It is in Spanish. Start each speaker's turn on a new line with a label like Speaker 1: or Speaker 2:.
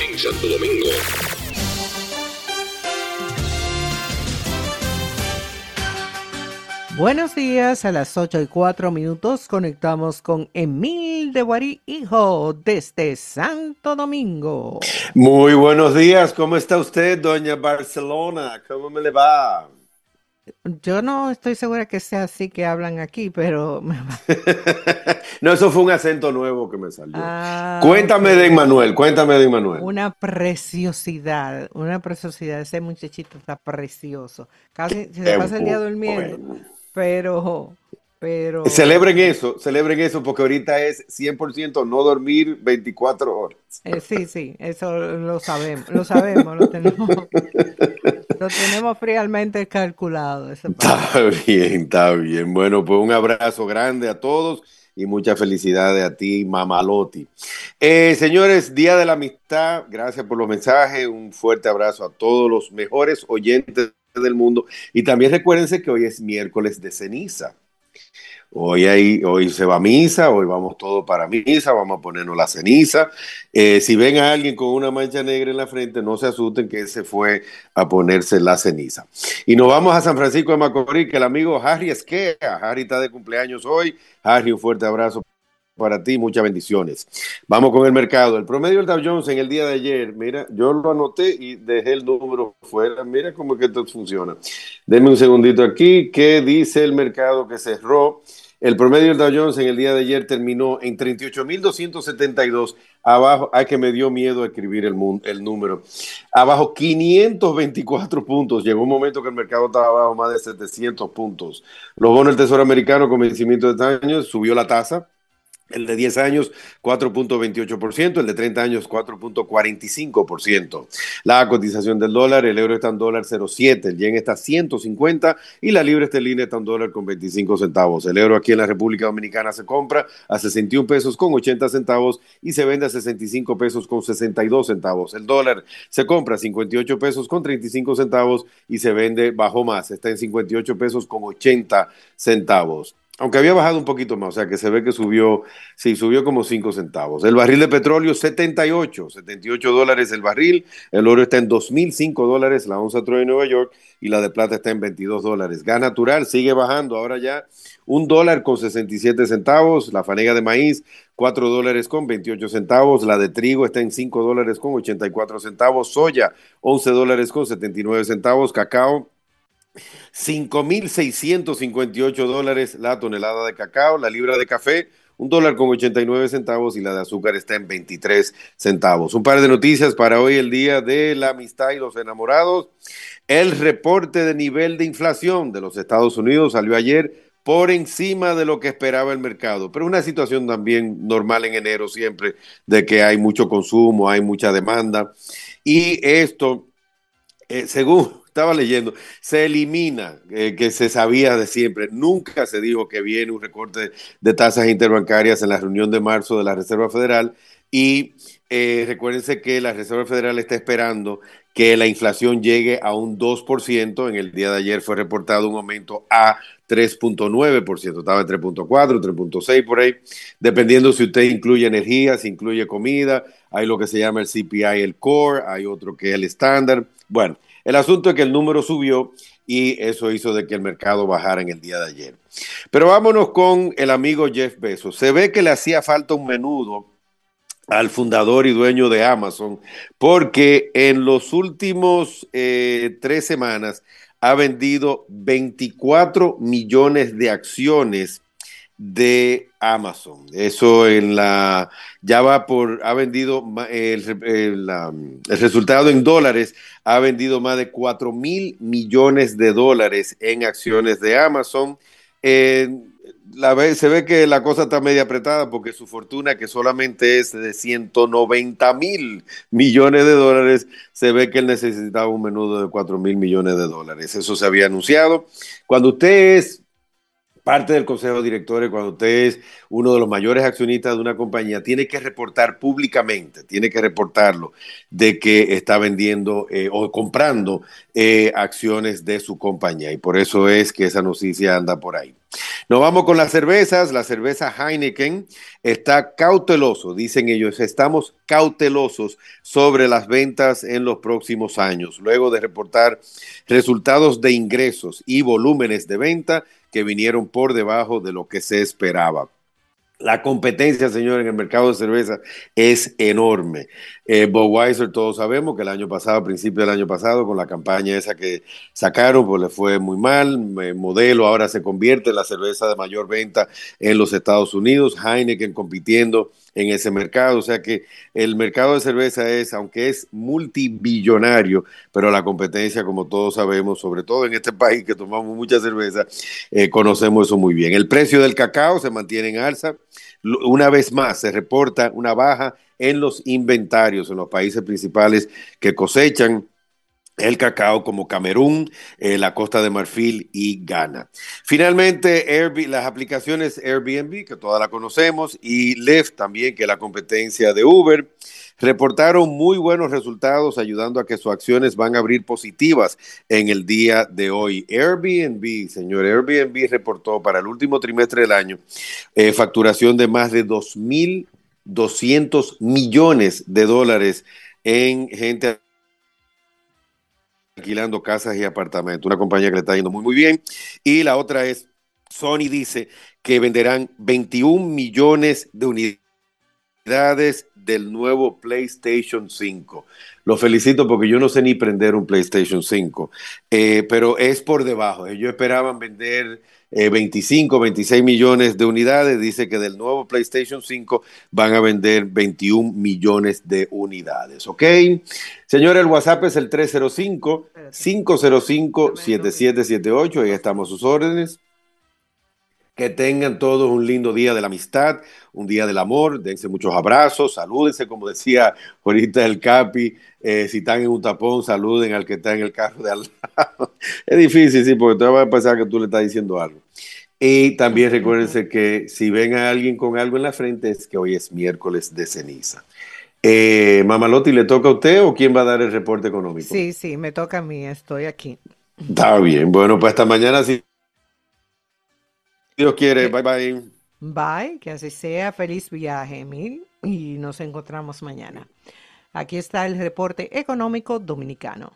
Speaker 1: en Santo Domingo.
Speaker 2: Buenos días, a las 8 y 4 minutos conectamos con Emil de Guarí, hijo, desde Santo Domingo.
Speaker 3: Muy buenos días, ¿cómo está usted, doña Barcelona? ¿Cómo me le va?
Speaker 2: Yo no estoy segura que sea así que hablan aquí, pero...
Speaker 3: no, eso fue un acento nuevo que me salió. Ah, cuéntame de Emmanuel, cuéntame de Emmanuel.
Speaker 2: Una preciosidad, una preciosidad. Ese muchachito está precioso. Casi se pasa el día durmiendo pero, pero...
Speaker 3: Celebren eso, celebren eso, porque ahorita es 100% no dormir 24 horas.
Speaker 2: Eh, sí, sí, eso lo sabemos, lo sabemos, lo tenemos, lo tenemos fríamente calculado.
Speaker 3: Está bien, está bien. Bueno, pues un abrazo grande a todos y mucha felicidades a ti, Mamalotti. Eh, señores, Día de la Amistad, gracias por los mensajes, un fuerte abrazo a todos los mejores oyentes del mundo. Y también recuérdense que hoy es miércoles de ceniza. Hoy, hay, hoy se va a misa, hoy vamos todos para misa, vamos a ponernos la ceniza. Eh, si ven a alguien con una mancha negra en la frente, no se asusten que se fue a ponerse la ceniza. Y nos vamos a San Francisco de Macorís, que el amigo Harry Esquea, Harry está de cumpleaños hoy. Harry, un fuerte abrazo para ti, muchas bendiciones. Vamos con el mercado. El promedio del Dow Jones en el día de ayer, mira, yo lo anoté y dejé el número fuera. Mira cómo que esto funciona. Denme un segundito aquí. ¿Qué dice el mercado que cerró? El promedio del Dow Jones en el día de ayer terminó en 38.272. Abajo, hay que me dio miedo escribir el, el número. Abajo 524 puntos. Llegó un momento que el mercado estaba abajo más de 700 puntos. Los bonos del Tesoro Americano con vencimiento de este año subió la tasa el de 10 años, 4.28%, el de 30 años, 4.45%. La cotización del dólar, el euro está en dólar 0.7, el yen está 150 y la libra esterlina está en dólar con 25 centavos. El euro aquí en la República Dominicana se compra a 61 pesos con 80 centavos y se vende a 65 pesos con 62 centavos. El dólar se compra a 58 pesos con 35 centavos y se vende bajo más, está en 58 pesos con 80 centavos aunque había bajado un poquito más, o sea que se ve que subió, sí, subió como 5 centavos. El barril de petróleo 78, 78 dólares el barril, el oro está en 2.005 dólares, la onza Troy de Nueva York y la de plata está en 22 dólares. Gas natural sigue bajando, ahora ya un dólar con 67 centavos, la fanega de maíz 4 dólares con 28 centavos, la de trigo está en 5 dólares con 84 centavos, soya 11 dólares con 79 centavos, cacao 5.658 dólares la tonelada de cacao, la libra de café, un dólar con 89 centavos y la de azúcar está en 23 centavos. Un par de noticias para hoy, el día de la amistad y los enamorados. El reporte de nivel de inflación de los Estados Unidos salió ayer por encima de lo que esperaba el mercado, pero una situación también normal en enero siempre, de que hay mucho consumo, hay mucha demanda. Y esto, eh, según estaba leyendo, se elimina, eh, que se sabía de siempre, nunca se dijo que viene un recorte de tasas interbancarias en la reunión de marzo de la Reserva Federal. Y eh, recuérdense que la Reserva Federal está esperando que la inflación llegue a un 2%, en el día de ayer fue reportado un aumento a 3.9%, estaba en 3.4, 3.6 por ahí, dependiendo si usted incluye energía, si incluye comida, hay lo que se llama el CPI, el core, hay otro que es el estándar, bueno. El asunto es que el número subió y eso hizo de que el mercado bajara en el día de ayer. Pero vámonos con el amigo Jeff Bezos. Se ve que le hacía falta un menudo al fundador y dueño de Amazon, porque en los últimos eh, tres semanas ha vendido 24 millones de acciones de Amazon. Eso en la ya va por ha vendido el, el, resultado en dólares ha vendido más de 4 mil millones de dólares en acciones de Amazon. la, se ve que la cosa está media apretada porque su fortuna, que solamente es de 190 mil millones de dólares, se ve que él necesitaba un menudo de 4 mil millones de dólares. Eso se había anunciado. Cuando usted es parte del consejo de directores, cuando usted es uno de los mayores accionistas de una compañía, tiene que reportar públicamente, tiene que reportarlo de que está vendiendo eh, o comprando eh, acciones de su compañía. Y por eso es que esa noticia anda por ahí. Nos vamos con las cervezas. La cerveza Heineken está cauteloso, dicen ellos, estamos cautelosos sobre las ventas en los próximos años, luego de reportar resultados de ingresos y volúmenes de venta que vinieron por debajo de lo que se esperaba. La competencia, señor, en el mercado de cerveza es enorme. Eh, Budweiser, todos sabemos que el año pasado, a principio del año pasado, con la campaña esa que sacaron, pues le fue muy mal. modelo ahora se convierte en la cerveza de mayor venta en los Estados Unidos. Heineken compitiendo en ese mercado. O sea que el mercado de cerveza es, aunque es multibillonario, pero la competencia, como todos sabemos, sobre todo en este país que tomamos mucha cerveza, eh, conocemos eso muy bien. El precio del cacao se mantiene en alza. Una vez más, se reporta una baja en los inventarios en los países principales que cosechan el cacao como Camerún, eh, la Costa de Marfil y Ghana. Finalmente, las aplicaciones Airbnb, que todas la conocemos, y Lyft también, que es la competencia de Uber, reportaron muy buenos resultados, ayudando a que sus acciones van a abrir positivas en el día de hoy. Airbnb, señor, Airbnb reportó para el último trimestre del año eh, facturación de más de 2.200 millones de dólares en gente alquilando casas y apartamentos. Una compañía que le está yendo muy, muy bien. Y la otra es, Sony dice que venderán 21 millones de unidades del nuevo PlayStation 5. Lo felicito porque yo no sé ni prender un PlayStation 5, eh, pero es por debajo. Ellos esperaban vender 25, eh, 26 millones de unidades. Dice que del nuevo PlayStation 5 van a vender 21 millones de unidades. ¿Ok? Señor, el WhatsApp es el 305-505-7778. Ahí estamos sus órdenes. Que tengan todos un lindo día de la amistad, un día del amor, dense muchos abrazos, salúdense, como decía ahorita el Capi, eh, si están en un tapón, saluden al que está en el carro de al lado. es difícil, sí, porque te va a pensar que tú le estás diciendo algo. Y también recuérdense que si ven a alguien con algo en la frente es que hoy es miércoles de ceniza. Eh, Mamalotti, ¿le toca a usted o quién va a dar el reporte económico?
Speaker 2: Sí, sí, me toca a mí, estoy aquí.
Speaker 3: Está bien, bueno, pues hasta mañana. Dios quiere, bye bye.
Speaker 2: Bye, que así sea. Feliz viaje, Emil, y nos encontramos mañana. Aquí está el reporte económico dominicano.